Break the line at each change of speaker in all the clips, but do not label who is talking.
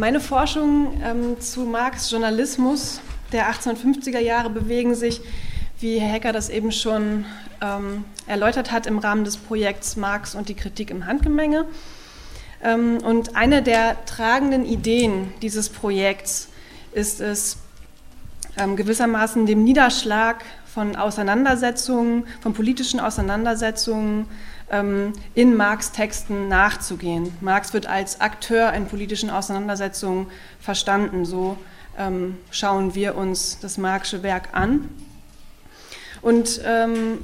Meine Forschungen ähm, zu Marx Journalismus der 1850er Jahre bewegen sich, wie Herr Hecker das eben schon ähm, erläutert hat, im Rahmen des Projekts Marx und die Kritik im Handgemenge. Ähm, und eine der tragenden Ideen dieses Projekts ist es, ähm, gewissermaßen dem Niederschlag von Auseinandersetzungen, von politischen Auseinandersetzungen in Marx Texten nachzugehen. Marx wird als Akteur in politischen Auseinandersetzungen verstanden. So ähm, schauen wir uns das Marxische Werk an und ähm,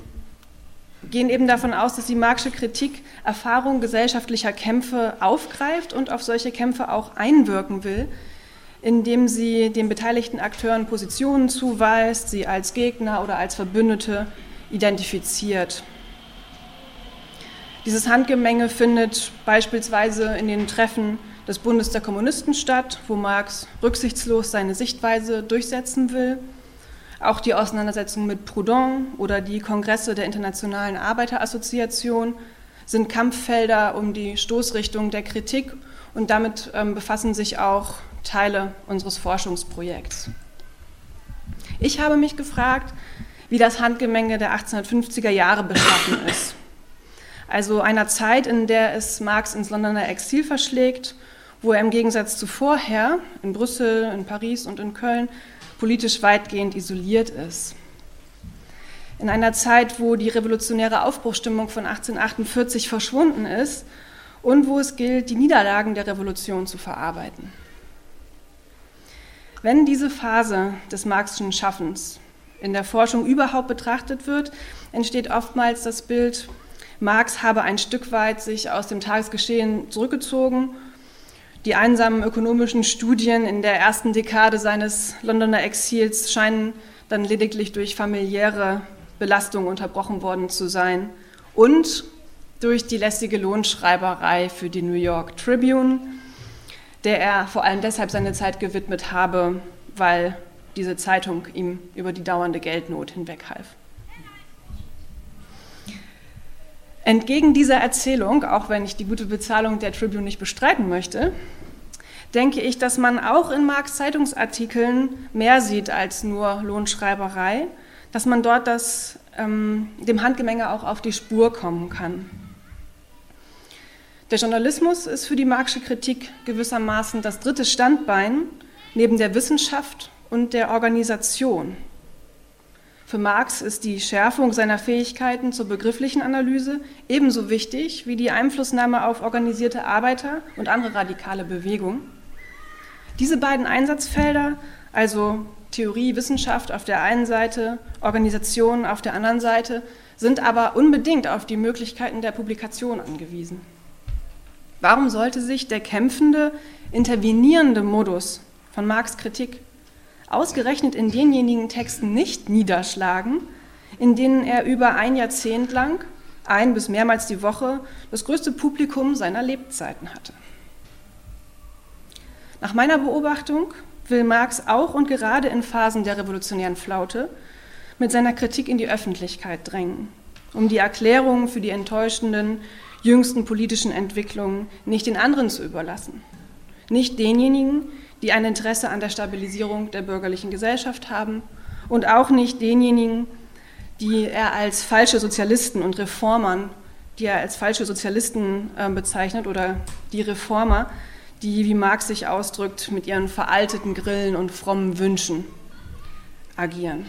gehen eben davon aus, dass die Marxische Kritik Erfahrungen gesellschaftlicher Kämpfe aufgreift und auf solche Kämpfe auch einwirken will, indem sie den beteiligten Akteuren Positionen zuweist, sie als Gegner oder als Verbündete identifiziert. Dieses Handgemenge findet beispielsweise in den Treffen des Bundes der Kommunisten statt, wo Marx rücksichtslos seine Sichtweise durchsetzen will. Auch die Auseinandersetzung mit Proudhon oder die Kongresse der Internationalen Arbeiterassoziation sind Kampffelder um die Stoßrichtung der Kritik und damit ähm, befassen sich auch Teile unseres Forschungsprojekts. Ich habe mich gefragt, wie das Handgemenge der 1850er Jahre beschaffen ist also einer Zeit, in der es Marx ins Londoner Exil verschlägt, wo er im Gegensatz zu vorher in Brüssel, in Paris und in Köln politisch weitgehend isoliert ist. In einer Zeit, wo die revolutionäre Aufbruchstimmung von 1848 verschwunden ist und wo es gilt, die Niederlagen der Revolution zu verarbeiten. Wenn diese Phase des marxischen Schaffens in der Forschung überhaupt betrachtet wird, entsteht oftmals das Bild Marx habe ein Stück weit sich aus dem Tagesgeschehen zurückgezogen. Die einsamen ökonomischen Studien in der ersten Dekade seines Londoner Exils scheinen dann lediglich durch familiäre Belastung unterbrochen worden zu sein und durch die lästige Lohnschreiberei für die New York Tribune, der er vor allem deshalb seine Zeit gewidmet habe, weil diese Zeitung ihm über die dauernde Geldnot hinweghalf. Entgegen dieser Erzählung, auch wenn ich die gute Bezahlung der Tribune nicht bestreiten möchte, denke ich, dass man auch in Marx Zeitungsartikeln mehr sieht als nur Lohnschreiberei, dass man dort das, ähm, dem Handgemenge auch auf die Spur kommen kann. Der Journalismus ist für die Marxische Kritik gewissermaßen das dritte Standbein neben der Wissenschaft und der Organisation. Für Marx ist die Schärfung seiner Fähigkeiten zur begrifflichen Analyse ebenso wichtig wie die Einflussnahme auf organisierte Arbeiter und andere radikale Bewegungen. Diese beiden Einsatzfelder, also Theorie, Wissenschaft auf der einen Seite, Organisation auf der anderen Seite, sind aber unbedingt auf die Möglichkeiten der Publikation angewiesen. Warum sollte sich der kämpfende, intervenierende Modus von Marx Kritik ausgerechnet in denjenigen Texten nicht niederschlagen, in denen er über ein Jahrzehnt lang, ein bis mehrmals die Woche, das größte Publikum seiner Lebzeiten hatte. Nach meiner Beobachtung will Marx auch und gerade in Phasen der revolutionären Flaute mit seiner Kritik in die Öffentlichkeit drängen, um die Erklärungen für die enttäuschenden jüngsten politischen Entwicklungen nicht den anderen zu überlassen, nicht denjenigen, die ein Interesse an der Stabilisierung der bürgerlichen Gesellschaft haben und auch nicht denjenigen, die er als falsche Sozialisten und Reformern, die er als falsche Sozialisten äh, bezeichnet oder die Reformer, die, wie Marx sich ausdrückt, mit ihren veralteten Grillen und frommen Wünschen agieren.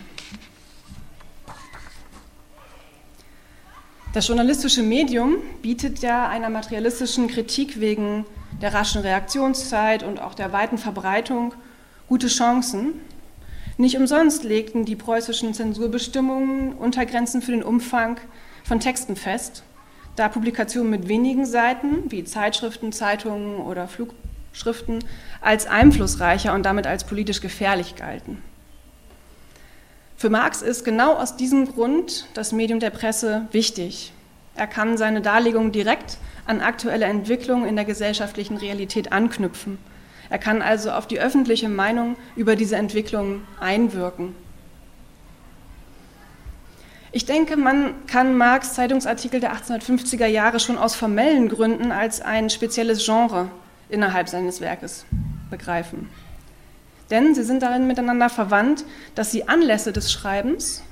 Das journalistische Medium bietet ja einer materialistischen Kritik wegen der raschen Reaktionszeit und auch der weiten Verbreitung gute Chancen. Nicht umsonst legten die preußischen Zensurbestimmungen Untergrenzen für den Umfang von Texten fest, da Publikationen mit wenigen Seiten, wie Zeitschriften, Zeitungen oder Flugschriften, als einflussreicher und damit als politisch gefährlich galten. Für Marx ist genau aus diesem Grund das Medium der Presse wichtig. Er kann seine Darlegung direkt an aktuelle Entwicklungen in der gesellschaftlichen Realität anknüpfen. Er kann also auf die öffentliche Meinung über diese Entwicklungen einwirken. Ich denke, man kann Marx Zeitungsartikel der 1850er Jahre schon aus formellen Gründen als ein spezielles Genre innerhalb seines Werkes begreifen. Denn sie sind darin miteinander verwandt, dass sie Anlässe des Schreibens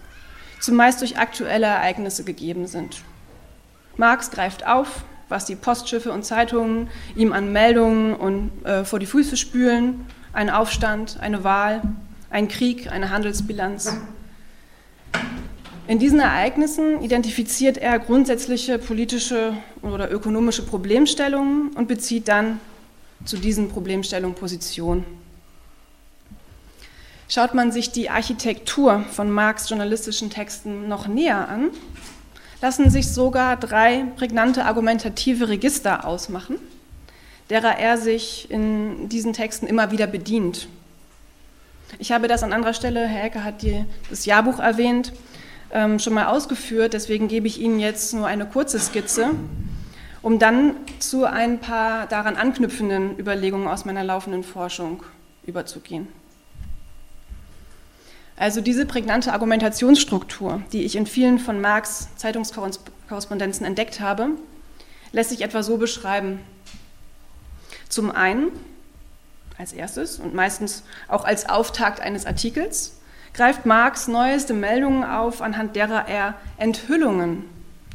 zumeist durch aktuelle Ereignisse gegeben sind. Marx greift auf, was die Postschiffe und Zeitungen ihm an Meldungen und, äh, vor die Füße spülen, ein Aufstand, eine Wahl, ein Krieg, eine Handelsbilanz. In diesen Ereignissen identifiziert er grundsätzliche politische oder ökonomische Problemstellungen und bezieht dann zu diesen Problemstellungen Position. Schaut man sich die Architektur von Marx journalistischen Texten noch näher an, lassen sich sogar drei prägnante argumentative Register ausmachen, derer er sich in diesen Texten immer wieder bedient. Ich habe das an anderer Stelle, Herr Ecke hat die, das Jahrbuch erwähnt, ähm, schon mal ausgeführt, deswegen gebe ich Ihnen jetzt nur eine kurze Skizze, um dann zu ein paar daran anknüpfenden Überlegungen aus meiner laufenden Forschung überzugehen. Also diese prägnante Argumentationsstruktur, die ich in vielen von Marx Zeitungskorrespondenzen entdeckt habe, lässt sich etwa so beschreiben. Zum einen, als erstes und meistens auch als Auftakt eines Artikels, greift Marx neueste Meldungen auf, anhand derer er Enthüllungen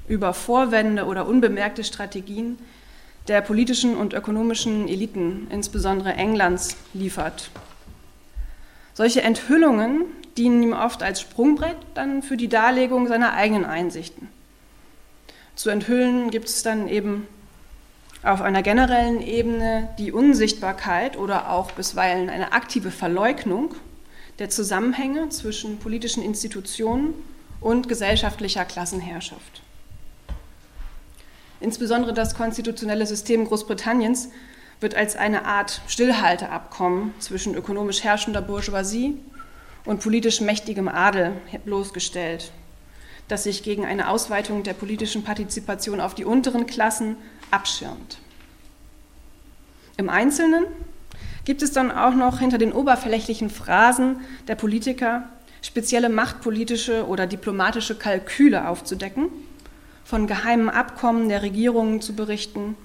über Vorwände oder unbemerkte Strategien der politischen und ökonomischen Eliten, insbesondere Englands, liefert. Solche Enthüllungen dienen ihm oft als Sprungbrett dann für die Darlegung seiner eigenen Einsichten. Zu enthüllen gibt es dann eben auf einer generellen Ebene die Unsichtbarkeit oder auch bisweilen eine aktive Verleugnung der Zusammenhänge zwischen politischen Institutionen und gesellschaftlicher Klassenherrschaft. Insbesondere das konstitutionelle System Großbritanniens wird als eine Art Stillhalteabkommen zwischen ökonomisch herrschender Bourgeoisie und politisch mächtigem Adel bloßgestellt, das sich gegen eine Ausweitung der politischen Partizipation auf die unteren Klassen abschirmt. Im Einzelnen gibt es dann auch noch hinter den oberflächlichen Phrasen der Politiker spezielle machtpolitische oder diplomatische Kalküle aufzudecken, von geheimen Abkommen der Regierungen zu berichten,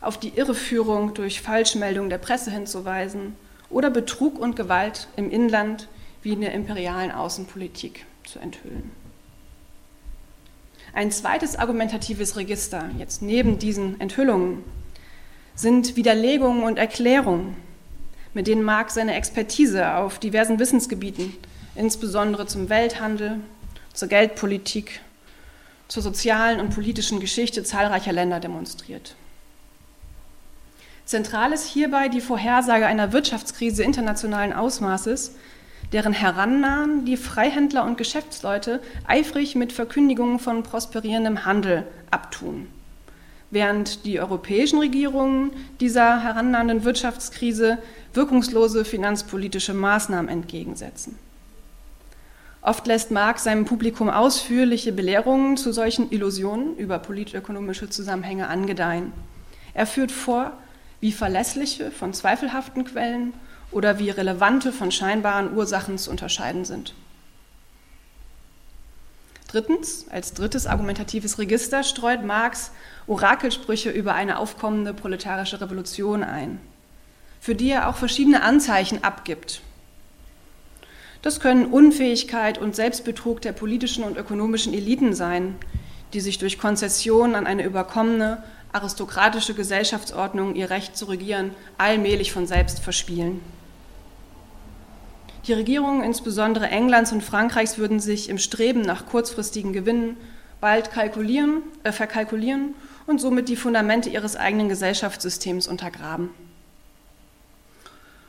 auf die Irreführung durch Falschmeldung der Presse hinzuweisen oder Betrug und Gewalt im Inland wie in der imperialen Außenpolitik zu enthüllen. Ein zweites argumentatives Register, jetzt neben diesen Enthüllungen, sind Widerlegungen und Erklärungen, mit denen Marx seine Expertise auf diversen Wissensgebieten, insbesondere zum Welthandel, zur Geldpolitik, zur sozialen und politischen Geschichte zahlreicher Länder demonstriert. Zentral ist hierbei die Vorhersage einer Wirtschaftskrise internationalen Ausmaßes, deren Herannahen die Freihändler und Geschäftsleute eifrig mit Verkündigungen von prosperierendem Handel abtun, während die europäischen Regierungen dieser herannahenden Wirtschaftskrise wirkungslose finanzpolitische Maßnahmen entgegensetzen. Oft lässt Marx seinem Publikum ausführliche Belehrungen zu solchen Illusionen über politökonomische Zusammenhänge angedeihen. Er führt vor, wie verlässliche von zweifelhaften Quellen oder wie relevante von scheinbaren Ursachen zu unterscheiden sind. Drittens, als drittes argumentatives Register streut Marx Orakelsprüche über eine aufkommende proletarische Revolution ein, für die er auch verschiedene Anzeichen abgibt. Das können Unfähigkeit und Selbstbetrug der politischen und ökonomischen Eliten sein, die sich durch Konzession an eine überkommene aristokratische Gesellschaftsordnung ihr Recht zu regieren allmählich von selbst verspielen. Die Regierungen, insbesondere Englands und Frankreichs, würden sich im Streben nach kurzfristigen Gewinnen bald kalkulieren, äh, verkalkulieren und somit die Fundamente ihres eigenen Gesellschaftssystems untergraben.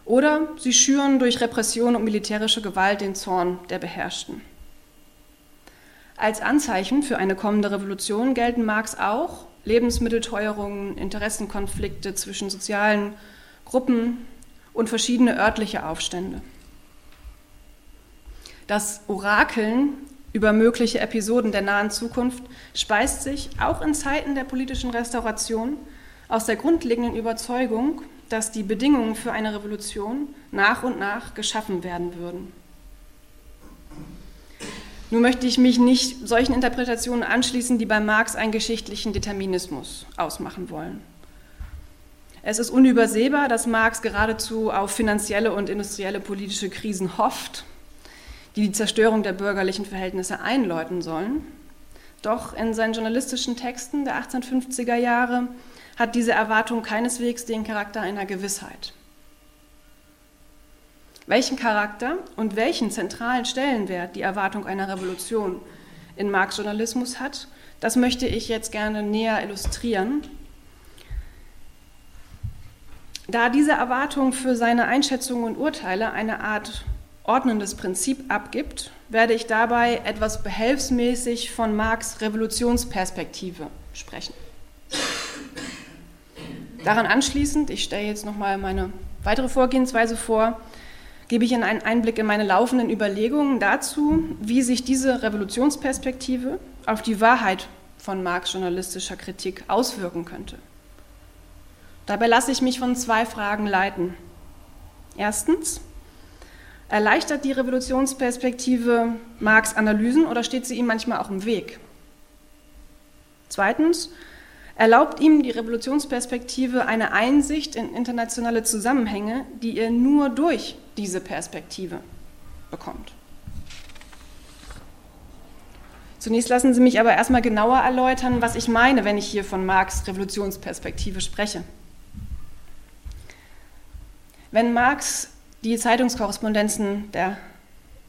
Oder sie schüren durch Repression und militärische Gewalt den Zorn der Beherrschten. Als Anzeichen für eine kommende Revolution gelten Marx auch Lebensmittelteuerungen, Interessenkonflikte zwischen sozialen Gruppen und verschiedene örtliche Aufstände. Das Orakeln über mögliche Episoden der nahen Zukunft speist sich auch in Zeiten der politischen Restauration aus der grundlegenden Überzeugung, dass die Bedingungen für eine Revolution nach und nach geschaffen werden würden. Nun möchte ich mich nicht solchen Interpretationen anschließen, die bei Marx einen geschichtlichen Determinismus ausmachen wollen. Es ist unübersehbar, dass Marx geradezu auf finanzielle und industrielle politische Krisen hofft, die die Zerstörung der bürgerlichen Verhältnisse einläuten sollen. Doch in seinen journalistischen Texten der 1850er Jahre hat diese Erwartung keineswegs den Charakter einer Gewissheit. Welchen Charakter und welchen zentralen Stellenwert die Erwartung einer Revolution in Marx Journalismus hat, das möchte ich jetzt gerne näher illustrieren. Da diese Erwartung für seine Einschätzungen und Urteile eine Art ordnendes Prinzip abgibt, werde ich dabei etwas behelfsmäßig von Marx Revolutionsperspektive sprechen. Daran anschließend, ich stelle jetzt nochmal meine weitere Vorgehensweise vor, gebe ich Ihnen einen Einblick in meine laufenden Überlegungen dazu, wie sich diese Revolutionsperspektive auf die Wahrheit von Marx journalistischer Kritik auswirken könnte. Dabei lasse ich mich von zwei Fragen leiten. Erstens, erleichtert die Revolutionsperspektive Marx Analysen oder steht sie ihm manchmal auch im Weg? Zweitens, erlaubt ihm die Revolutionsperspektive eine Einsicht in internationale Zusammenhänge, die ihr nur durch diese Perspektive bekommt. Zunächst lassen Sie mich aber erstmal genauer erläutern, was ich meine, wenn ich hier von Marx Revolutionsperspektive spreche. Wenn Marx die Zeitungskorrespondenzen der,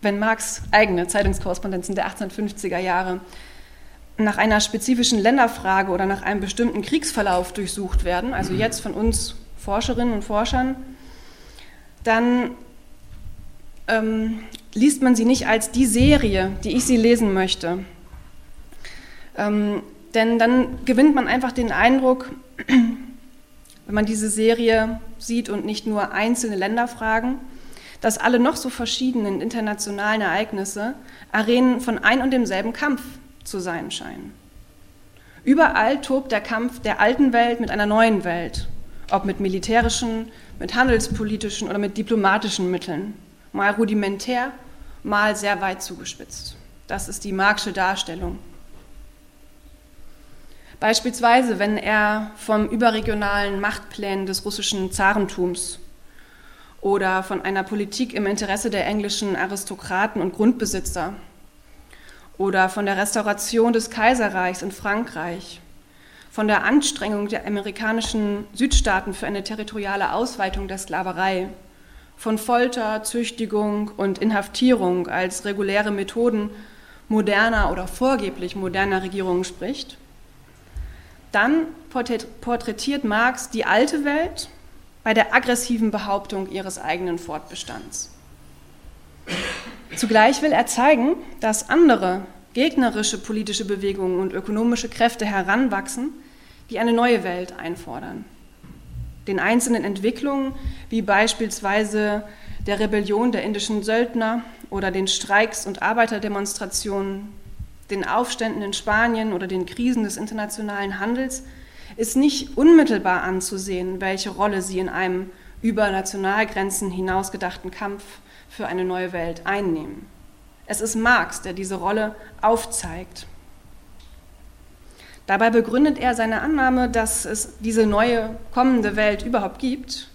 wenn Marx eigene Zeitungskorrespondenzen der 1850er Jahre nach einer spezifischen Länderfrage oder nach einem bestimmten Kriegsverlauf durchsucht werden, also jetzt von uns Forscherinnen und Forschern, dann ähm, liest man sie nicht als die Serie, die ich sie lesen möchte. Ähm, denn dann gewinnt man einfach den Eindruck, wenn man diese Serie sieht und nicht nur einzelne Länderfragen, dass alle noch so verschiedenen internationalen Ereignisse Arenen von ein und demselben Kampf zu sein scheinen. Überall tobt der Kampf der alten Welt mit einer neuen Welt, ob mit militärischen, mit handelspolitischen oder mit diplomatischen Mitteln, mal rudimentär, mal sehr weit zugespitzt. Das ist die Marxische Darstellung. Beispielsweise, wenn er vom überregionalen Machtplänen des russischen Zarentums oder von einer Politik im Interesse der englischen Aristokraten und Grundbesitzer oder von der Restauration des Kaiserreichs in Frankreich, von der Anstrengung der amerikanischen Südstaaten für eine territoriale Ausweitung der Sklaverei, von Folter, Züchtigung und Inhaftierung als reguläre Methoden moderner oder vorgeblich moderner Regierungen spricht, dann porträtiert Marx die alte Welt bei der aggressiven Behauptung ihres eigenen Fortbestands. Zugleich will er zeigen, dass andere gegnerische politische Bewegungen und ökonomische Kräfte heranwachsen, die eine neue Welt einfordern. Den einzelnen Entwicklungen, wie beispielsweise der Rebellion der indischen Söldner oder den Streiks und Arbeiterdemonstrationen, den Aufständen in Spanien oder den Krisen des internationalen Handels, ist nicht unmittelbar anzusehen, welche Rolle sie in einem über Nationalgrenzen hinausgedachten Kampf für eine neue Welt einnehmen. Es ist Marx, der diese Rolle aufzeigt. Dabei begründet er seine Annahme, dass es diese neue kommende Welt überhaupt gibt,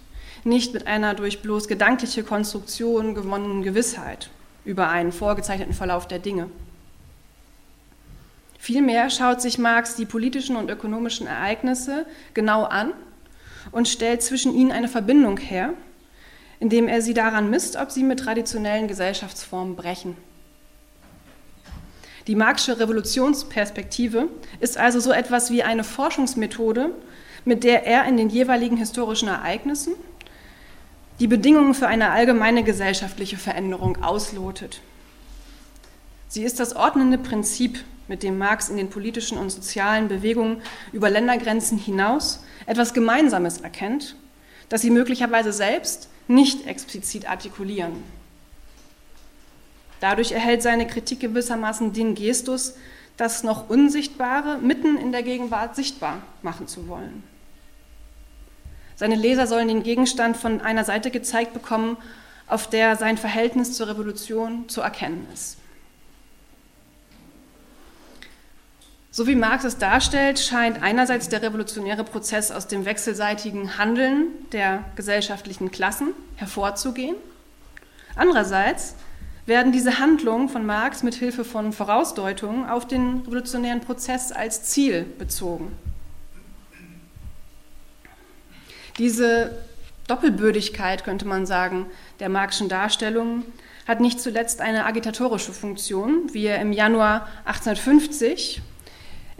nicht mit einer durch bloß gedankliche Konstruktion gewonnenen Gewissheit über einen vorgezeichneten Verlauf der Dinge. Vielmehr schaut sich Marx die politischen und ökonomischen Ereignisse genau an und stellt zwischen ihnen eine Verbindung her, indem er sie daran misst, ob sie mit traditionellen Gesellschaftsformen brechen. Die Marxische Revolutionsperspektive ist also so etwas wie eine Forschungsmethode, mit der er in den jeweiligen historischen Ereignissen die Bedingungen für eine allgemeine gesellschaftliche Veränderung auslotet. Sie ist das ordnende Prinzip, mit dem Marx in den politischen und sozialen Bewegungen über Ländergrenzen hinaus etwas Gemeinsames erkennt, das sie möglicherweise selbst nicht explizit artikulieren. Dadurch erhält seine Kritik gewissermaßen den Gestus, das noch Unsichtbare mitten in der Gegenwart sichtbar machen zu wollen. Seine Leser sollen den Gegenstand von einer Seite gezeigt bekommen, auf der sein Verhältnis zur Revolution zu erkennen ist. So wie Marx es darstellt, scheint einerseits der revolutionäre Prozess aus dem wechselseitigen Handeln der gesellschaftlichen Klassen hervorzugehen. Andererseits werden diese Handlungen von Marx mit Hilfe von Vorausdeutungen auf den revolutionären Prozess als Ziel bezogen. Diese Doppelbödigkeit, könnte man sagen, der Marxischen Darstellung hat nicht zuletzt eine agitatorische Funktion, wie er im Januar 1850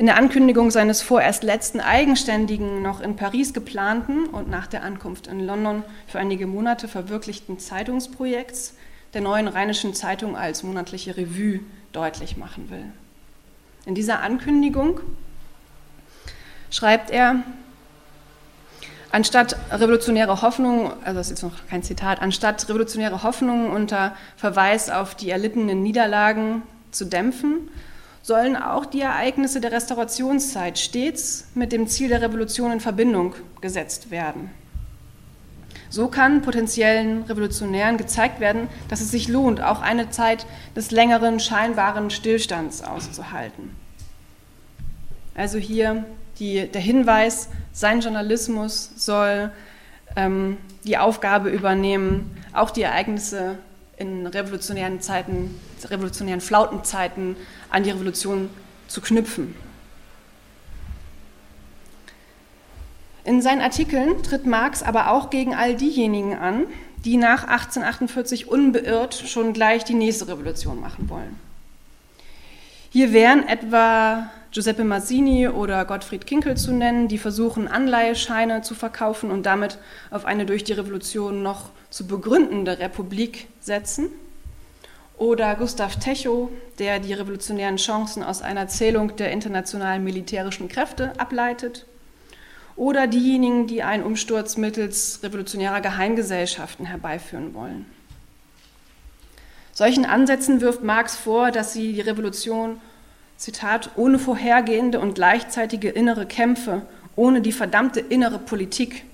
in der Ankündigung seines vorerst letzten eigenständigen, noch in Paris geplanten und nach der Ankunft in London für einige Monate verwirklichten Zeitungsprojekts der neuen Rheinischen Zeitung als monatliche Revue deutlich machen will. In dieser Ankündigung schreibt er, anstatt revolutionäre Hoffnungen, also das ist jetzt noch kein Zitat, anstatt revolutionäre Hoffnungen unter Verweis auf die erlittenen Niederlagen zu dämpfen, sollen auch die Ereignisse der Restaurationszeit stets mit dem Ziel der Revolution in Verbindung gesetzt werden. So kann potenziellen Revolutionären gezeigt werden, dass es sich lohnt, auch eine Zeit des längeren scheinbaren Stillstands auszuhalten. Also hier die, der Hinweis, sein Journalismus soll ähm, die Aufgabe übernehmen, auch die Ereignisse in revolutionären Zeiten, revolutionären Flautenzeiten an die Revolution zu knüpfen. In seinen Artikeln tritt Marx aber auch gegen all diejenigen an, die nach 1848 unbeirrt schon gleich die nächste Revolution machen wollen. Hier wären etwa Giuseppe Mazzini oder Gottfried Kinkel zu nennen, die versuchen, Anleihescheine zu verkaufen und damit auf eine durch die Revolution noch zu begründende Republik setzen. Oder Gustav Techow, der die revolutionären Chancen aus einer Zählung der internationalen militärischen Kräfte ableitet. Oder diejenigen, die einen Umsturz mittels revolutionärer Geheimgesellschaften herbeiführen wollen. Solchen Ansätzen wirft Marx vor, dass sie die Revolution, Zitat, ohne vorhergehende und gleichzeitige innere Kämpfe, ohne die verdammte innere Politik,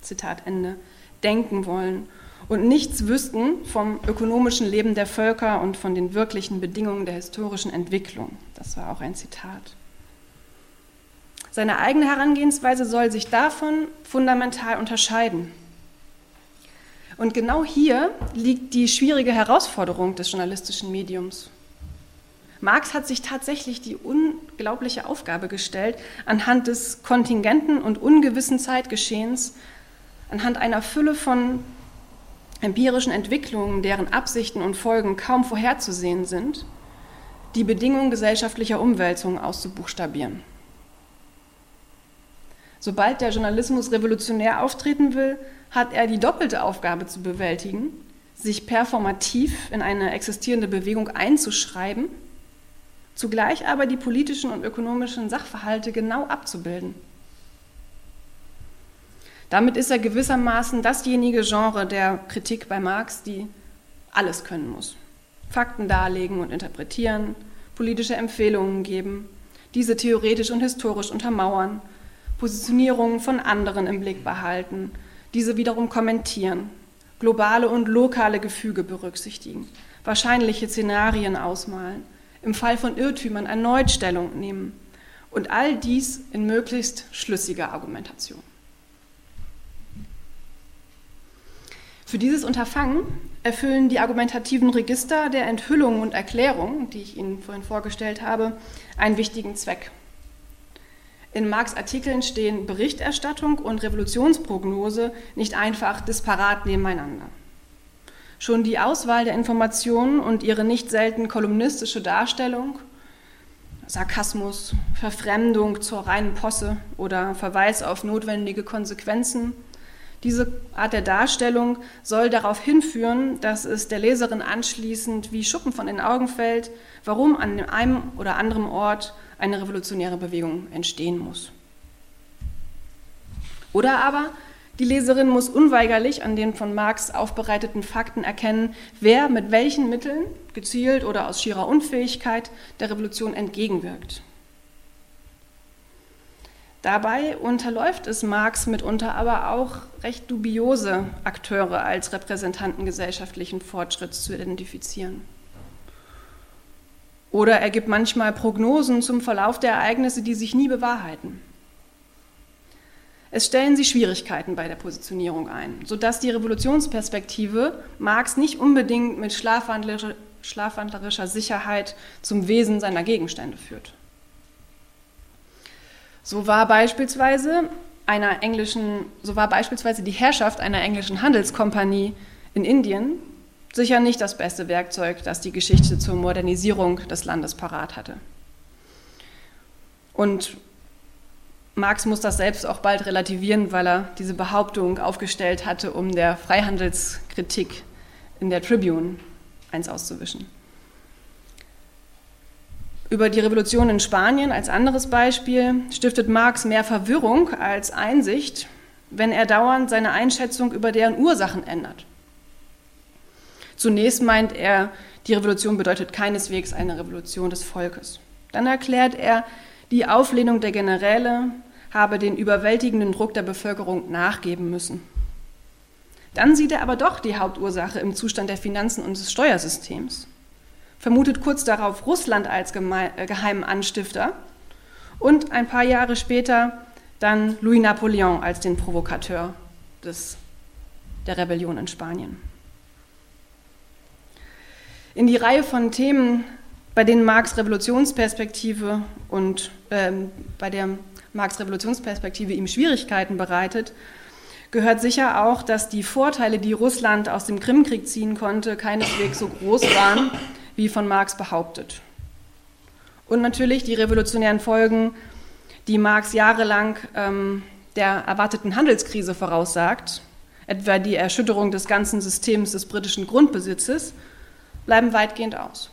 Zitat Ende, denken wollen und nichts wüssten vom ökonomischen Leben der Völker und von den wirklichen Bedingungen der historischen Entwicklung. Das war auch ein Zitat. Seine eigene Herangehensweise soll sich davon fundamental unterscheiden. Und genau hier liegt die schwierige Herausforderung des journalistischen Mediums. Marx hat sich tatsächlich die unglaubliche Aufgabe gestellt, anhand des kontingenten und ungewissen Zeitgeschehens, anhand einer Fülle von empirischen Entwicklungen, deren Absichten und Folgen kaum vorherzusehen sind, die Bedingungen gesellschaftlicher Umwälzungen auszubuchstabieren. Sobald der Journalismus revolutionär auftreten will, hat er die doppelte Aufgabe zu bewältigen, sich performativ in eine existierende Bewegung einzuschreiben, zugleich aber die politischen und ökonomischen Sachverhalte genau abzubilden. Damit ist er gewissermaßen dasjenige Genre der Kritik bei Marx, die alles können muss. Fakten darlegen und interpretieren, politische Empfehlungen geben, diese theoretisch und historisch untermauern, Positionierungen von anderen im Blick behalten, diese wiederum kommentieren, globale und lokale Gefüge berücksichtigen, wahrscheinliche Szenarien ausmalen, im Fall von Irrtümern erneut Stellung nehmen und all dies in möglichst schlüssiger Argumentation. Für dieses Unterfangen erfüllen die argumentativen Register der Enthüllungen und Erklärungen, die ich Ihnen vorhin vorgestellt habe, einen wichtigen Zweck. In Marx Artikeln stehen Berichterstattung und Revolutionsprognose nicht einfach disparat nebeneinander. Schon die Auswahl der Informationen und ihre nicht selten kolumnistische Darstellung, Sarkasmus, Verfremdung zur reinen Posse oder Verweis auf notwendige Konsequenzen diese Art der Darstellung soll darauf hinführen, dass es der Leserin anschließend wie Schuppen von den Augen fällt, warum an einem oder anderen Ort eine revolutionäre Bewegung entstehen muss. Oder aber die Leserin muss unweigerlich an den von Marx aufbereiteten Fakten erkennen, wer mit welchen Mitteln, gezielt oder aus schierer Unfähigkeit, der Revolution entgegenwirkt. Dabei unterläuft es Marx mitunter aber auch recht dubiose Akteure als Repräsentanten gesellschaftlichen Fortschritts zu identifizieren. Oder er gibt manchmal Prognosen zum Verlauf der Ereignisse, die sich nie bewahrheiten. Es stellen sich Schwierigkeiten bei der Positionierung ein, sodass die Revolutionsperspektive Marx nicht unbedingt mit schlafwandlerischer, Sicherheit zum Wesen seiner Gegenstände führt. So war beispielsweise einer englischen, so war beispielsweise die Herrschaft einer englischen Handelskompanie in Indien sicher nicht das beste Werkzeug, das die Geschichte zur Modernisierung des Landes parat hatte. Und Marx muss das selbst auch bald relativieren, weil er diese Behauptung aufgestellt hatte, um der Freihandelskritik in der Tribune eins auszuwischen. Über die Revolution in Spanien als anderes Beispiel stiftet Marx mehr Verwirrung als Einsicht, wenn er dauernd seine Einschätzung über deren Ursachen ändert. Zunächst meint er, die Revolution bedeutet keineswegs eine Revolution des Volkes. Dann erklärt er, die Auflehnung der Generäle habe den überwältigenden Druck der Bevölkerung nachgeben müssen. Dann sieht er aber doch die Hauptursache im Zustand der Finanzen und des Steuersystems, vermutet kurz darauf Russland als äh, geheimen Anstifter und ein paar Jahre später dann Louis Napoleon als den Provokateur des, der Rebellion in Spanien. In die Reihe von Themen bei denen Marx Revolutionsperspektive und ähm, bei der Marx Revolutionsperspektive ihm Schwierigkeiten bereitet, gehört sicher auch, dass die Vorteile, die Russland aus dem Krimkrieg ziehen konnte, keineswegs so groß waren, wie von Marx behauptet. Und natürlich die revolutionären Folgen, die Marx jahrelang ähm, der erwarteten Handelskrise voraussagt, etwa die Erschütterung des ganzen Systems des britischen Grundbesitzes, bleiben weitgehend aus.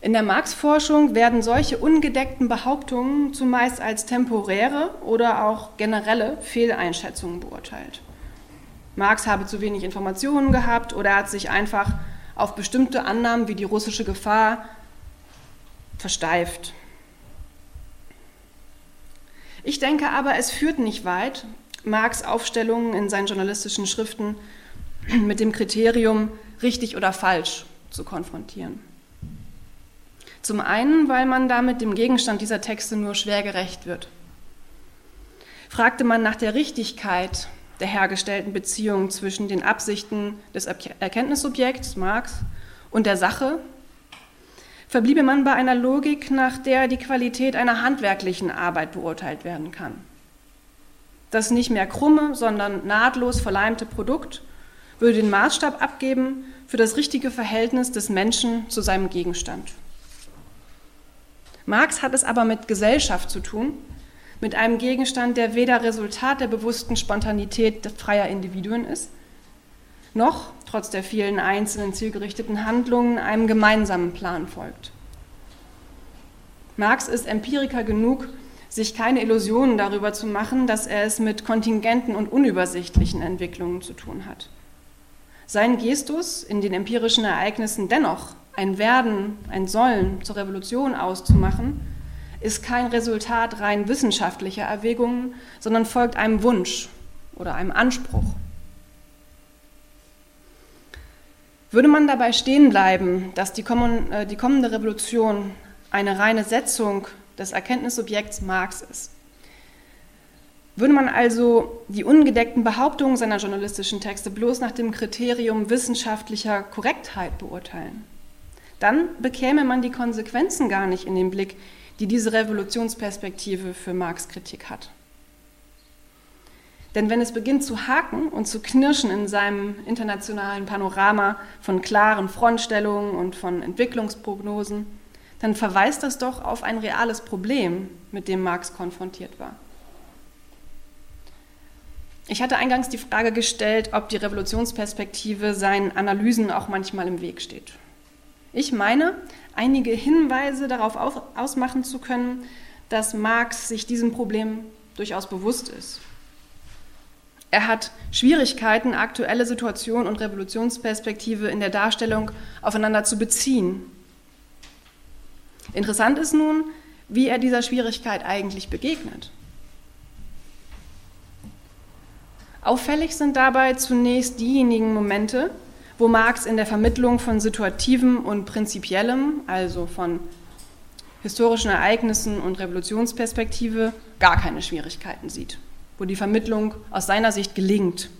In der Marx-Forschung werden solche ungedeckten Behauptungen zumeist als temporäre oder auch generelle Fehleinschätzungen beurteilt. Marx habe zu wenig Informationen gehabt oder hat sich einfach auf bestimmte Annahmen wie die russische Gefahr versteift. Ich denke aber, es führt nicht weit, Marx Aufstellungen in seinen journalistischen Schriften mit dem Kriterium richtig oder falsch zu konfrontieren. Zum einen, weil man damit dem Gegenstand dieser Texte nur schwer gerecht wird. Fragte man nach der Richtigkeit der hergestellten Beziehung zwischen den Absichten des Erkenntnissubjekts Marx und der Sache, verbliebe man bei einer Logik, nach der die Qualität einer handwerklichen Arbeit beurteilt werden kann. Das nicht mehr krumme, sondern nahtlos verleimte Produkt würde den Maßstab abgeben für das richtige Verhältnis des Menschen zu seinem Gegenstand. Marx hat es aber mit Gesellschaft zu tun, mit einem Gegenstand, der weder Resultat der bewussten Spontanität freier Individuen ist, noch, trotz der vielen einzelnen zielgerichteten Handlungen, einem gemeinsamen Plan folgt. Marx ist Empiriker genug, sich keine Illusionen darüber zu machen, dass er es mit kontingenten und unübersichtlichen Entwicklungen zu tun hat. Sein Gestus in den empirischen Ereignissen dennoch ein Werden, ein Sollen zur Revolution auszumachen, ist kein Resultat rein wissenschaftlicher Erwägungen, sondern folgt einem Wunsch oder einem Anspruch. Würde man dabei stehen bleiben, dass die, äh, kommende Revolution eine reine Setzung des Erkenntnissubjekts Marx ist, würde man also die ungedeckten Behauptungen seiner journalistischen Texte bloß nach dem Kriterium wissenschaftlicher Korrektheit beurteilen? dann bekäme man die Konsequenzen gar nicht in den Blick, die diese Revolutionsperspektive für Marx Kritik hat. Denn wenn es beginnt zu haken und zu knirschen in seinem internationalen Panorama von klaren Frontstellungen und von Entwicklungsprognosen, dann verweist das doch auf ein reales Problem, mit dem Marx konfrontiert war. Ich hatte eingangs die Frage gestellt, ob die Revolutionsperspektive seinen Analysen auch manchmal im Weg steht. Ich meine, einige Hinweise darauf ausmachen zu können, dass Marx sich diesem Problem durchaus bewusst ist. Er hat Schwierigkeiten, aktuelle Situation und Revolutionsperspektive in der Darstellung aufeinander zu beziehen. Interessant ist nun, wie er dieser Schwierigkeit eigentlich begegnet. Auffällig sind dabei zunächst diejenigen Momente, wo Marx in der Vermittlung von Situativem und Prinzipiellem, also von historischen Ereignissen und Revolutionsperspektive, gar keine Schwierigkeiten sieht, wo die Vermittlung aus seiner Sicht gelingt.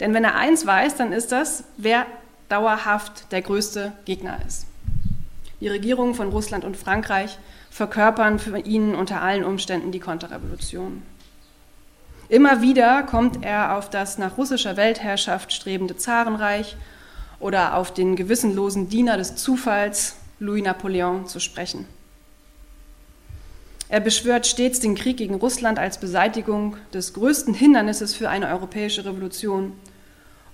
Denn wenn er eins weiß, dann ist das, wer dauerhaft der größte Gegner ist. Die Regierungen von Russland und Frankreich verkörpern für ihn unter allen Umständen die Konterrevolution. Immer wieder kommt er auf das nach russischer Weltherrschaft strebende Zarenreich oder auf den gewissenlosen Diener des Zufalls, Louis Napoleon, zu sprechen. Er beschwört stets den Krieg gegen Russland als Beseitigung des größten Hindernisses für eine europäische Revolution.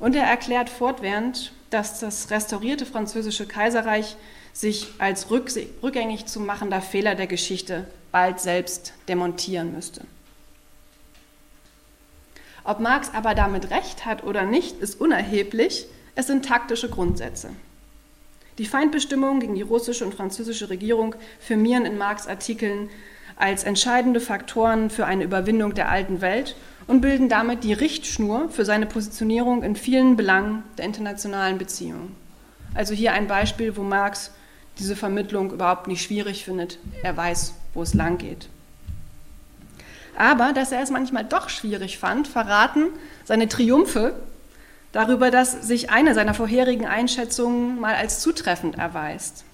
Und er erklärt fortwährend, dass das restaurierte französische Kaiserreich sich als rückgängig zu machender Fehler der Geschichte bald selbst demontieren müsste. Ob Marx aber damit recht hat oder nicht, ist unerheblich. Es sind taktische Grundsätze. Die Feindbestimmungen gegen die russische und französische Regierung firmieren in Marx Artikeln als entscheidende Faktoren für eine Überwindung der alten Welt und bilden damit die Richtschnur für seine Positionierung in vielen Belangen der internationalen Beziehungen. Also hier ein Beispiel, wo Marx diese Vermittlung überhaupt nicht schwierig findet. Er weiß, wo es lang geht. Aber dass er es manchmal doch schwierig fand, verraten seine Triumphe darüber, dass sich eine seiner vorherigen Einschätzungen mal als zutreffend erweist.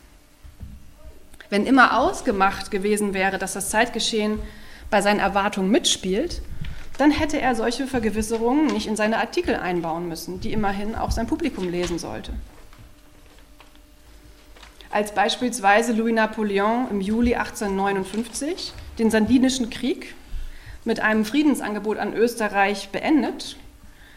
Wenn immer ausgemacht gewesen wäre, dass das Zeitgeschehen bei seinen Erwartungen mitspielt, dann hätte er solche Vergewisserungen nicht in seine Artikel einbauen müssen, die immerhin auch sein Publikum lesen sollte. Als beispielsweise Louis Napoleon im Juli 1859 den Sandinischen Krieg mit einem Friedensangebot an Österreich beendet,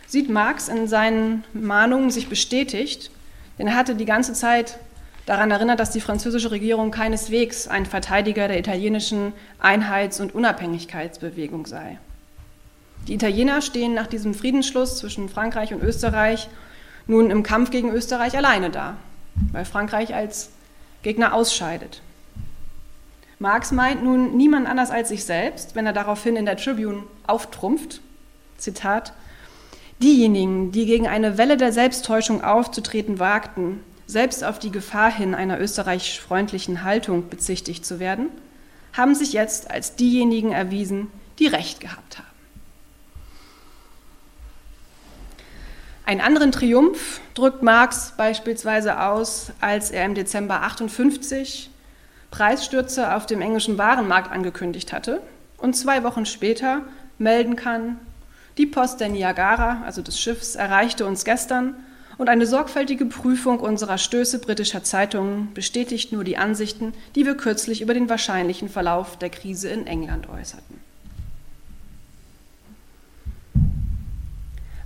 sieht Marx in seinen Mahnungen sich bestätigt, denn er hatte die ganze Zeit daran erinnert, dass die französische Regierung keineswegs ein Verteidiger der italienischen Einheits- und Unabhängigkeitsbewegung sei. Die Italiener stehen nach diesem Friedensschluss zwischen Frankreich und Österreich nun im Kampf gegen Österreich alleine da, weil Frankreich als Gegner ausscheidet. Marx meint nun niemand anders als sich selbst, wenn er daraufhin in der Tribune auftrumpft, Zitat, diejenigen, die gegen eine Welle der Selbsttäuschung aufzutreten wagten, selbst auf die Gefahr hin einer österreichisch-freundlichen Haltung bezichtigt zu werden, haben sich jetzt als diejenigen erwiesen, die Recht gehabt haben. Einen anderen Triumph drückt Marx beispielsweise aus, als er im Dezember 58 Preisstürze auf dem englischen Warenmarkt angekündigt hatte und zwei Wochen später melden kann, die Post der Niagara, also des Schiffs, erreichte uns gestern und eine sorgfältige Prüfung unserer Stöße britischer Zeitungen bestätigt nur die Ansichten, die wir kürzlich über den wahrscheinlichen Verlauf der Krise in England äußerten.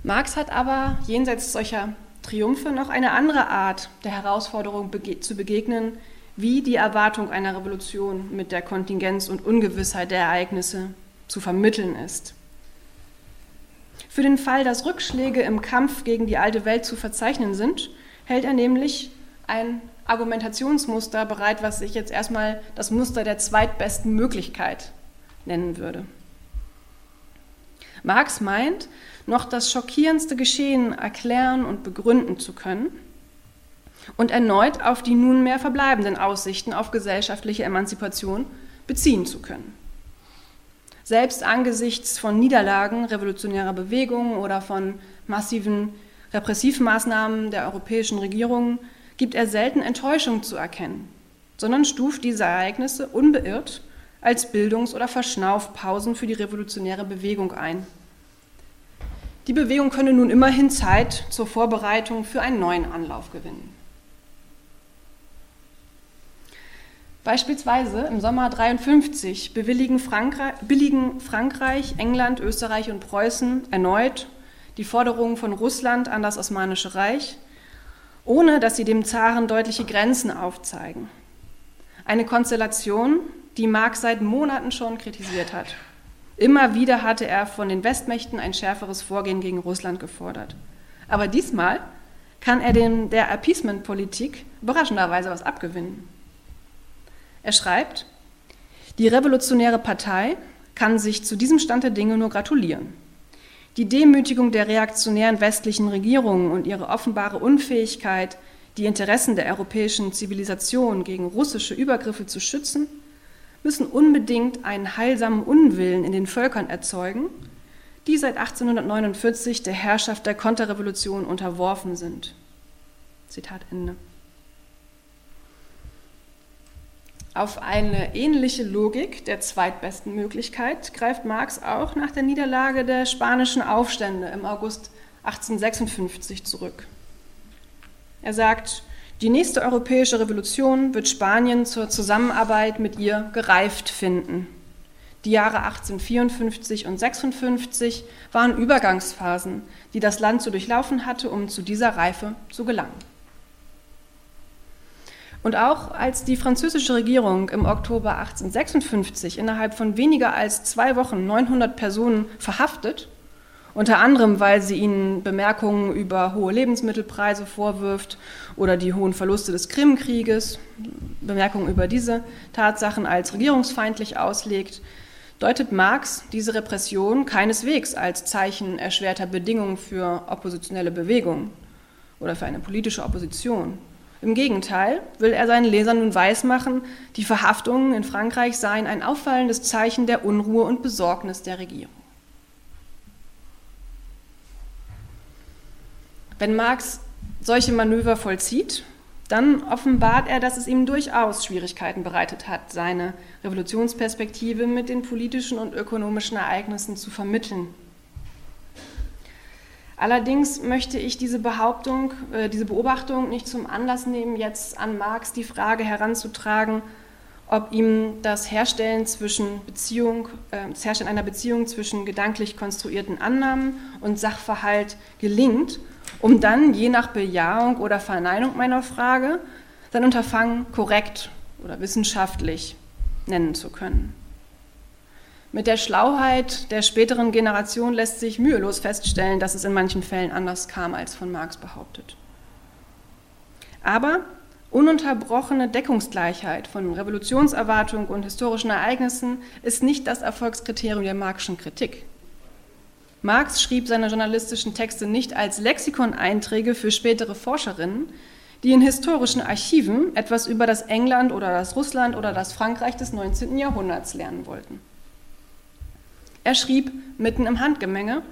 Marx hat aber jenseits solcher Triumphe noch eine andere Art der Herausforderung zu begegnen, wie die Erwartung einer Revolution mit der Kontingenz und Ungewissheit der Ereignisse zu vermitteln ist. Für den Fall, dass Rückschläge im Kampf gegen die alte Welt zu verzeichnen sind, hält er nämlich ein Argumentationsmuster bereit, was ich jetzt erstmal das Muster der zweitbesten Möglichkeit nennen würde. Marx meint, noch das schockierendste Geschehen erklären und begründen zu können und erneut auf die nunmehr verbleibenden Aussichten auf gesellschaftliche Emanzipation beziehen zu können. Selbst angesichts von Niederlagen revolutionärer Bewegungen oder von massiven Repressivmaßnahmen der europäischen Regierungen gibt er selten Enttäuschung zu erkennen, sondern stuft diese Ereignisse unbeirrt als Bildungs- oder Verschnaufpausen für die revolutionäre Bewegung ein. Die Bewegung könne nun immerhin Zeit zur Vorbereitung für einen neuen Anlauf gewinnen. Beispielsweise im Sommer 53 bewilligen Frankreich, billigen Frankreich, England, Österreich und Preußen erneut die Forderungen von Russland an das Osmanische Reich, ohne dass sie dem Zaren deutliche Grenzen aufzeigen. Eine Konstellation, die Marx seit Monaten schon kritisiert hat. Immer wieder hatte er von den Westmächten ein schärferes Vorgehen gegen Russland gefordert. Aber diesmal kann er dem, der Appeasement-Politik überraschenderweise was abgewinnen. Er schreibt, die Revolutionäre Partei kann sich zu diesem Stand der Dinge nur gratulieren. die Demütigung der reaktionären westlichen Regierungen und ihre offenbare Unfähigkeit, die Interessen der europäischen Zivilisation gegen russische Übergriffe zu schützen, müssen unbedingt einen heilsamen Unwillen in den Völkern erzeugen, die seit 1849 der Herrschaft der Konterrevolution unterworfen sind. Zitat Ende. Auf eine ähnliche Logik der zweitbesten Möglichkeit greift Marx auch nach der Niederlage der spanischen Aufstände im August 1856 zurück. Er sagt, die nächste europäische Revolution wird Spanien zur Zusammenarbeit mit ihr gereift finden. Die Jahre 1854 und 56 waren Übergangsphasen, die das Land zu durchlaufen hatte, um zu dieser Reife zu gelangen. Und auch als die französische Regierung im Oktober 1856 innerhalb von weniger als zwei Wochen 900 Personen verhaftet, unter anderem weil sie ihnen Bemerkungen über hohe Lebensmittelpreise vorwirft oder die hohen Verluste des Krimkrieges, Bemerkungen über diese Tatsachen als regierungsfeindlich auslegt, deutet Marx diese Repression keineswegs als Zeichen erschwerter Bedingungen für oppositionelle Bewegungen oder für eine politische Opposition. Im Gegenteil will er seinen Lesern nun weismachen, die Verhaftungen in Frankreich seien ein auffallendes Zeichen der Unruhe und Besorgnis der Regierung. Wenn Marx solche Manöver vollzieht, dann offenbart er, dass es ihm durchaus Schwierigkeiten bereitet hat, seine Revolutionsperspektive mit den politischen und ökonomischen Ereignissen zu vermitteln. Allerdings möchte ich diese Behauptung, äh, diese Beobachtung nicht zum Anlass nehmen, jetzt an Marx die Frage heranzutragen, ob ihm das Herstellen, zwischen Beziehung, äh, das Herstellen einer Beziehung zwischen gedanklich konstruierten Annahmen und Sachverhalt gelingt, um dann je nach Bejahung oder Verneinung meiner Frage sein Unterfangen korrekt oder wissenschaftlich nennen zu können. Mit der Schlauheit der späteren Generation lässt sich mühelos feststellen, dass es in manchen Fällen anders kam als von Marx behauptet. Aber ununterbrochene Deckungsgleichheit von Revolutionserwartung und historischen Ereignissen ist nicht das Erfolgskriterium der Marxischen Kritik. Marx schrieb seine journalistischen Texte nicht als Lexikoneinträge für spätere Forscherinnen, die in historischen Archiven etwas über das England oder das Russland oder das Frankreich des 19. Jahrhunderts lernen wollten. Er schrieb mitten im Handgemenge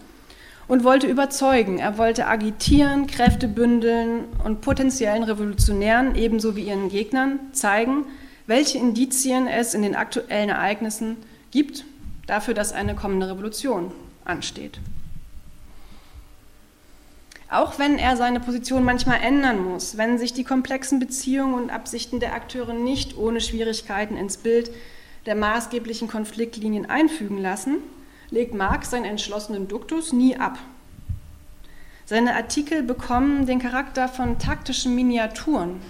und wollte überzeugen. Er wollte agitieren, Kräfte bündeln und potenziellen Revolutionären ebenso wie ihren Gegnern zeigen, welche Indizien es in den aktuellen Ereignissen gibt dafür, dass eine kommende Revolution ansteht. Auch wenn er seine Position manchmal ändern muss, wenn sich die komplexen Beziehungen und Absichten der Akteure nicht ohne Schwierigkeiten ins Bild der maßgeblichen Konfliktlinien einfügen lassen, legt Marx seinen entschlossenen Duktus nie ab. Seine Artikel bekommen den Charakter von taktischen Miniaturen,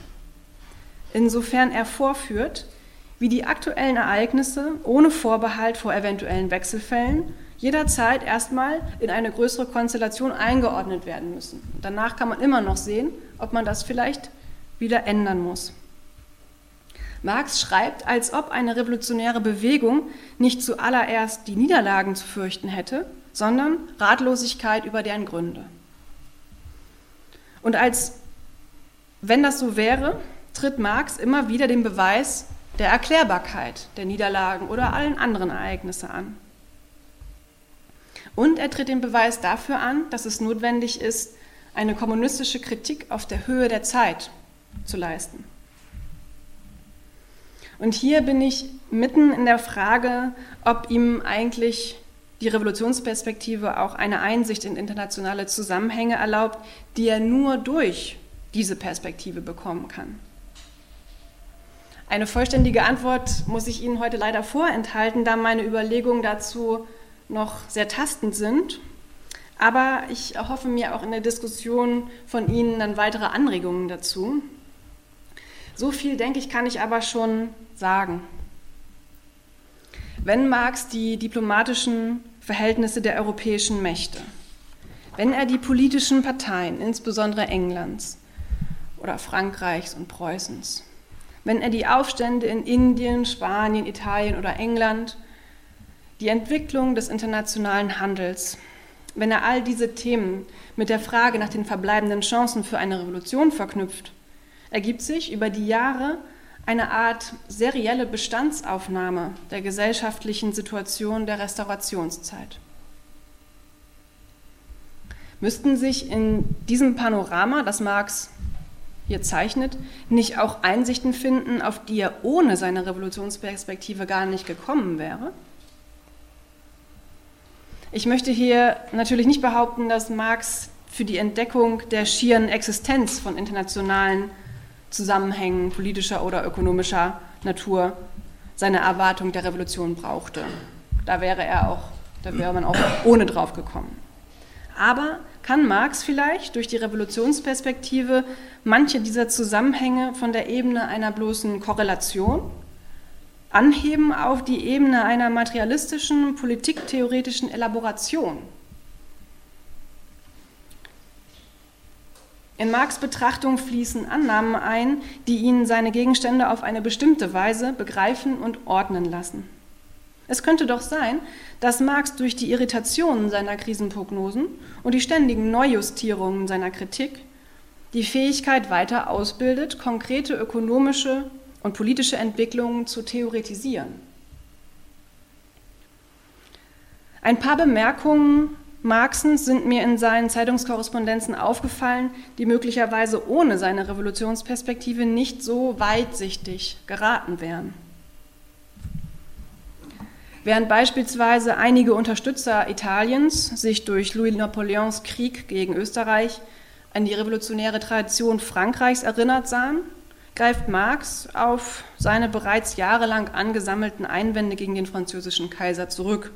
insofern er vorführt, wie die aktuellen Ereignisse ohne Vorbehalt vor eventuellen Wechselfällen jederzeit erstmal in eine größere Konstellation eingeordnet werden müssen. Danach kann man immer noch sehen, ob man das vielleicht wieder ändern muss. Marx schreibt, als ob eine revolutionäre Bewegung nicht zuallererst die Niederlagen zu fürchten hätte, sondern Ratlosigkeit über deren Gründe. Und als wenn das so wäre, tritt Marx immer wieder den Beweis der Erklärbarkeit der Niederlagen oder allen anderen Ereignisse an. Und er tritt den Beweis dafür an, dass es notwendig ist, eine kommunistische Kritik auf der Höhe der Zeit zu leisten. Und hier bin ich mitten in der Frage, ob ihm eigentlich die Revolutionsperspektive auch eine Einsicht in internationale Zusammenhänge erlaubt, die er nur durch diese Perspektive bekommen kann. Eine vollständige Antwort muss ich Ihnen heute leider vorenthalten, da meine Überlegungen dazu noch sehr tastend sind. Aber ich erhoffe mir auch in der Diskussion von Ihnen dann weitere Anregungen dazu. So viel, denke ich, kann ich aber schon sagen. Wenn Marx die diplomatischen Verhältnisse der europäischen Mächte, wenn er die politischen Parteien, insbesondere Englands oder Frankreichs und Preußens, wenn er die Aufstände in Indien, Spanien, Italien oder England, die Entwicklung des internationalen Handels, wenn er all diese Themen mit der Frage nach den verbleibenden Chancen für eine Revolution verknüpft, ergibt sich über die Jahre eine Art serielle Bestandsaufnahme der gesellschaftlichen Situation der Restaurationszeit. Müssten sich in diesem Panorama, das Marx hier zeichnet, nicht auch Einsichten finden, auf die er ohne seine Revolutionsperspektive gar nicht gekommen wäre? Ich möchte hier natürlich nicht behaupten, dass Marx für die Entdeckung der schieren Existenz von internationalen Zusammenhängen politischer oder ökonomischer Natur seine Erwartung der Revolution brauchte. Da wäre er auch, da wäre man auch ohne drauf gekommen. Aber kann Marx vielleicht durch die Revolutionsperspektive manche dieser Zusammenhänge von der Ebene einer bloßen Korrelation anheben auf die Ebene einer materialistischen, politiktheoretischen Elaboration. In Marx Betrachtung fließen Annahmen ein, die ihn seine Gegenstände auf eine bestimmte Weise begreifen und ordnen lassen. Es könnte doch sein, dass Marx durch die Irritationen seiner Krisenprognosen und die ständigen Neujustierungen seiner Kritik die Fähigkeit weiter ausbildet, konkrete ökonomische und politische Entwicklungen zu theoretisieren. Ein paar Bemerkungen Marxens sind mir in seinen Zeitungskorrespondenzen aufgefallen, die möglicherweise ohne seine Revolutionsperspektive nicht so weitsichtig geraten wären. Während beispielsweise einige Unterstützer Italiens sich durch Louis Napoleons Krieg gegen Österreich an die revolutionäre Tradition Frankreichs erinnert sahen, greift Marx auf seine bereits jahrelang angesammelten Einwände gegen den französischen Kaiser zurück.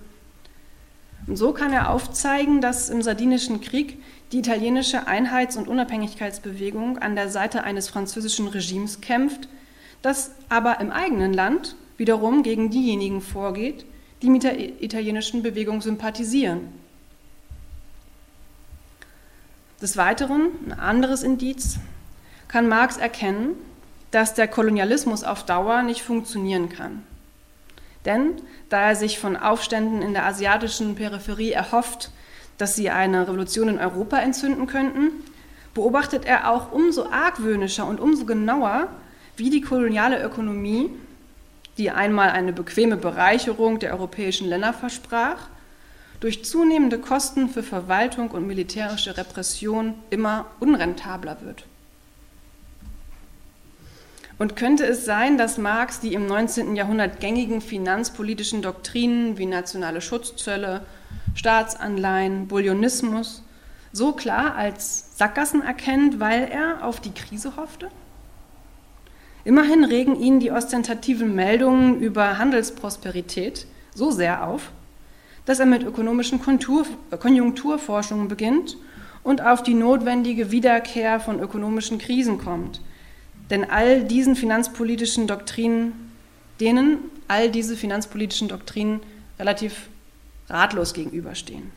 Und so kann er aufzeigen, dass im Sardinischen Krieg die italienische Einheits- und Unabhängigkeitsbewegung an der Seite eines französischen Regimes kämpft, das aber im eigenen Land wiederum gegen diejenigen vorgeht, die mit der italienischen Bewegung sympathisieren. Des Weiteren, ein anderes Indiz, kann Marx erkennen, dass der Kolonialismus auf Dauer nicht funktionieren kann. Denn da er sich von Aufständen in der asiatischen Peripherie erhofft, dass sie eine Revolution in Europa entzünden könnten, beobachtet er auch umso argwöhnischer und umso genauer, wie die koloniale Ökonomie die einmal eine bequeme Bereicherung der europäischen Länder versprach, durch zunehmende Kosten für Verwaltung und militärische Repression immer unrentabler wird. Und könnte es sein, dass Marx die im 19. Jahrhundert gängigen finanzpolitischen Doktrinen wie nationale Schutzzölle, Staatsanleihen, Bullionismus so klar als Sackgassen erkennt, weil er auf die Krise hoffte? Immerhin regen ihn die ostentativen Meldungen über Handelsprosperität so sehr auf, dass er mit ökonomischen Konjunkturforschungen beginnt und auf die notwendige Wiederkehr von ökonomischen Krisen kommt. Denn all diesen finanzpolitischen Doktrinen, denen all diese finanzpolitischen Doktrinen relativ ratlos gegenüberstehen.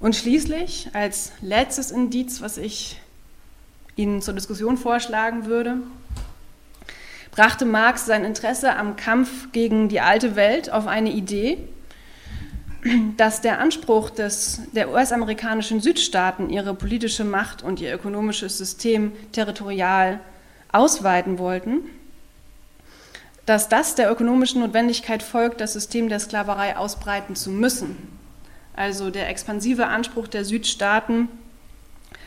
Und schließlich als letztes Indiz, was ich Ihnen zur Diskussion vorschlagen würde, brachte Marx sein Interesse am Kampf gegen die alte Welt auf eine Idee, dass der Anspruch des, der US-amerikanischen Südstaaten, ihre politische Macht und ihr ökonomisches System territorial ausweiten wollten, dass das der ökonomischen Notwendigkeit folgt, das System der Sklaverei ausbreiten zu müssen. Also der expansive Anspruch der Südstaaten,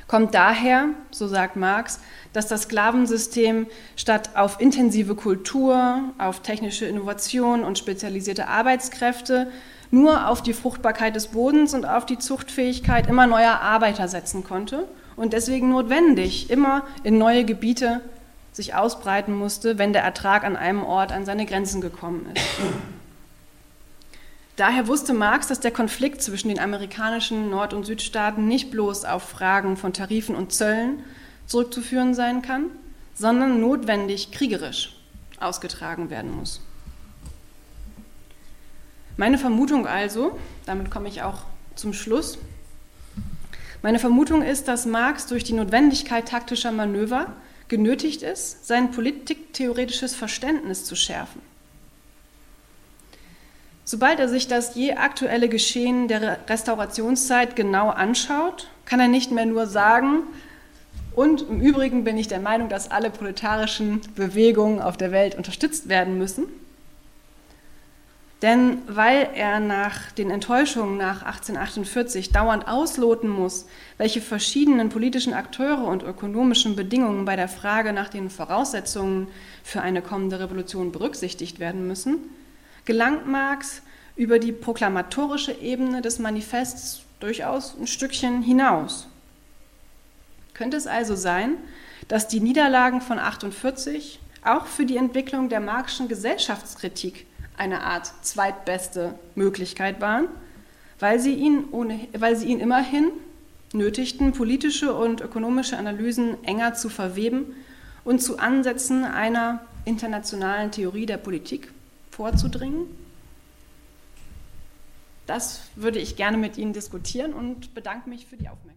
kommt daher, so sagt Marx, dass das Sklavensystem statt auf intensive Kultur, auf technische Innovation und spezialisierte Arbeitskräfte nur auf die Fruchtbarkeit des Bodens und auf die Zuchtfähigkeit immer neuer Arbeiter setzen konnte und deswegen notwendig immer in neue Gebiete sich ausbreiten musste, wenn der Ertrag an einem Ort an seine Grenzen gekommen ist. Daher wusste Marx, dass der Konflikt zwischen den amerikanischen Nord- und Südstaaten nicht bloß auf Fragen von Tarifen und Zöllen zurückzuführen sein kann, sondern notwendig kriegerisch ausgetragen werden muss. Meine Vermutung also, damit komme ich auch zum Schluss, meine Vermutung ist, dass Marx durch die Notwendigkeit taktischer Manöver genötigt ist, sein politiktheoretisches Verständnis zu schärfen. Sobald er sich das je aktuelle Geschehen der Restaurationszeit genau anschaut, kann er nicht mehr nur sagen, und im Übrigen bin ich der Meinung, dass alle proletarischen Bewegungen auf der Welt unterstützt werden müssen. Denn weil er nach den Enttäuschungen nach 1848 dauernd ausloten muss, welche verschiedenen politischen Akteure und ökonomischen Bedingungen bei der Frage nach den Voraussetzungen für eine kommende Revolution berücksichtigt werden müssen, gelangt Marx über die proklamatorische Ebene des Manifests durchaus ein Stückchen hinaus. Könnte es also sein, dass die Niederlagen von 48 auch für die Entwicklung der Marxischen Gesellschaftskritik eine Art zweitbeste Möglichkeit waren, weil sie ihn, ohne, weil sie ihn immerhin nötigten, politische und ökonomische Analysen enger zu verweben und zu Ansätzen einer internationalen Theorie der Politik vorzudringen? Das würde ich gerne mit Ihnen diskutieren und bedanke mich für die Aufmerksamkeit.